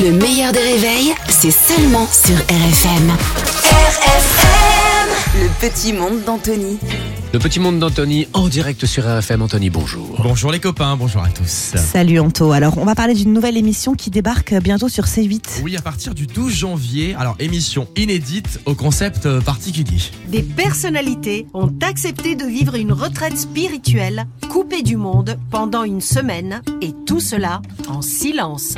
Le meilleur des réveils, c'est seulement sur RFM. RFM Le petit monde d'Anthony. Le petit monde d'Anthony en direct sur RFM. Anthony, bonjour. Bonjour les copains, bonjour à tous. Salut Anto. Alors, on va parler d'une nouvelle émission qui débarque bientôt sur C8. Oui, à partir du 12 janvier, alors émission inédite au concept euh, particulier. Des personnalités ont accepté de vivre une retraite spirituelle, coupée du monde pendant une semaine, et tout cela en silence.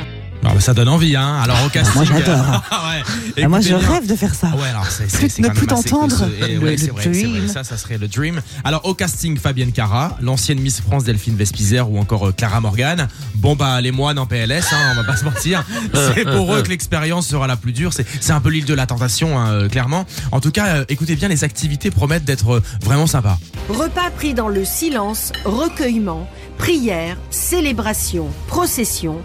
Ah, bah, ça donne envie, hein. Alors au casting. Moi, j'adore. ouais. Ah, moi, je bien. rêve de faire ça. Ouais, alors c'est Plus- c'est- c'est ne plus t'entendre. Le- ouais, le vrai, dream. Ça, ça serait le dream. Alors au casting, Fabienne Cara, l'ancienne Miss France Delphine Vespizer ou encore euh, Clara Morgan. Bon bah les moines en PLS, hein, on va pas se mentir. C'est pour eux que l'expérience sera la plus dure. C'est c'est un peu l'île de la tentation, hein, euh, clairement. En tout cas, euh, écoutez bien, les activités promettent d'être euh, vraiment sympas. Repas pris dans le silence, recueillement, prière, célébration, procession.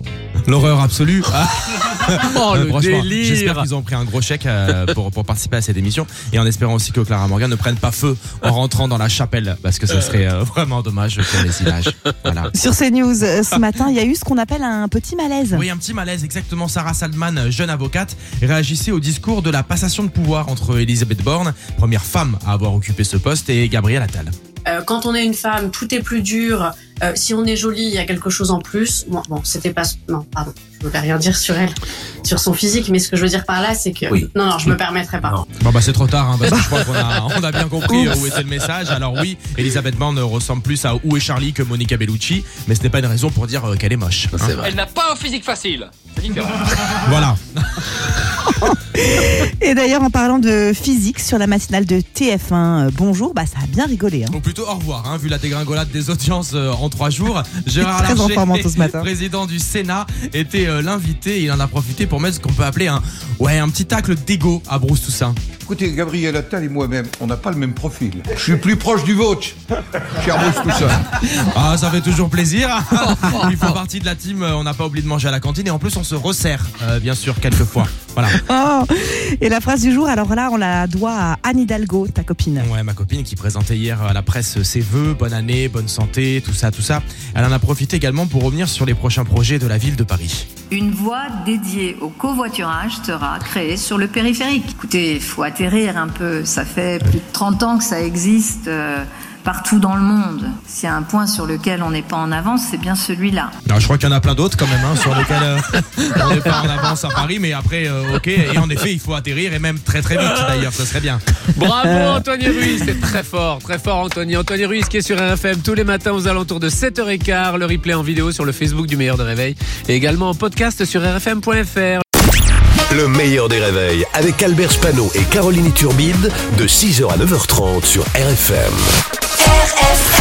L'horreur absolue. Ah. Oh, Euh, le franchement, délire. J'espère qu'ils ont pris un gros chèque euh, pour, pour participer à cette émission et en espérant aussi que Clara Morgan ne prenne pas feu en rentrant dans la chapelle parce que ce serait euh, vraiment dommage pour les images. Voilà. Sur CNews, euh, ce matin, il y a eu ce qu'on appelle un petit malaise. Oui, un petit malaise, exactement. Sarah Saldman, jeune avocate, réagissait au discours de la passation de pouvoir entre Elisabeth Borne, première femme à avoir occupé ce poste, et Gabriel Attal. Euh, quand on est une femme, tout est plus dur. Euh, si on est jolie, il y a quelque chose en plus. Bon, bon, c'était pas. Non, pardon, je ne veux rien dire sur elle, sur son physique, mais ce que je veux dire par là, c'est que. Oui. Non, non, je me permettrai pas. Non. Bon bah c'est trop tard, hein, parce que je crois qu'on a, on a bien compris euh, où était le message. Alors oui, Elisabeth Borne ressemble plus à Où est Charlie que Monica Bellucci, mais ce n'est pas une raison pour dire euh, qu'elle est moche. hein. C'est vrai. Elle n'a pas un physique facile. Différent. Voilà. Et d'ailleurs, en parlant de physique sur la matinale de TF1, euh, bonjour, bah ça a bien rigolé. Hein. Ou plutôt au revoir, hein, vu la dégringolade des audiences euh, en trois jours. Gérard Très en Larcher, forme, Anto, ce matin. président du Sénat, était euh, l'invité. Il en a profité pour mettre ce qu'on peut appeler un, ouais, un petit tacle d'ego à Bruce Toussaint. Écoutez, Gabriel Attal et moi-même, on n'a pas le même profil. Je suis plus proche du vôtre, cher tout ça. Ah, ça fait toujours plaisir. Il fait partie de la team. euh, On n'a pas oublié de manger à la cantine et en plus on se resserre, euh, bien sûr, quelques fois. Voilà. Oh Et la phrase du jour, alors là, on la doit à Anne Hidalgo, ta copine. Ouais, ma copine qui présentait hier à la presse ses vœux, bonne année, bonne santé, tout ça, tout ça. Elle en a profité également pour revenir sur les prochains projets de la ville de Paris. Une voie dédiée au covoiturage sera créée sur le périphérique. Écoutez, il faut atterrir un peu. Ça fait plus de 30 ans que ça existe euh, partout dans le monde. S'il y a un point sur lequel on n'est pas en avance, c'est bien celui-là. Je crois qu'il y en a plein d'autres quand même hein, sur lesquels euh, on n'est pas en avance à Paris, mais après, euh, ok. Et en effet, il faut atterrir et même très très vite d'ailleurs, ce serait bien. Bravo Anthony Ruiz, c'est très fort, très fort Anthony. Anthony Ruiz qui est sur RFM tous les matins aux alentours de 7h15, le replay en vidéo sur le Facebook du meilleur de réveil et également en podcast sur rfm.fr. Le meilleur des réveils avec Albert Spano et Caroline Turbide de 6h à 9h30 sur RFM. RFM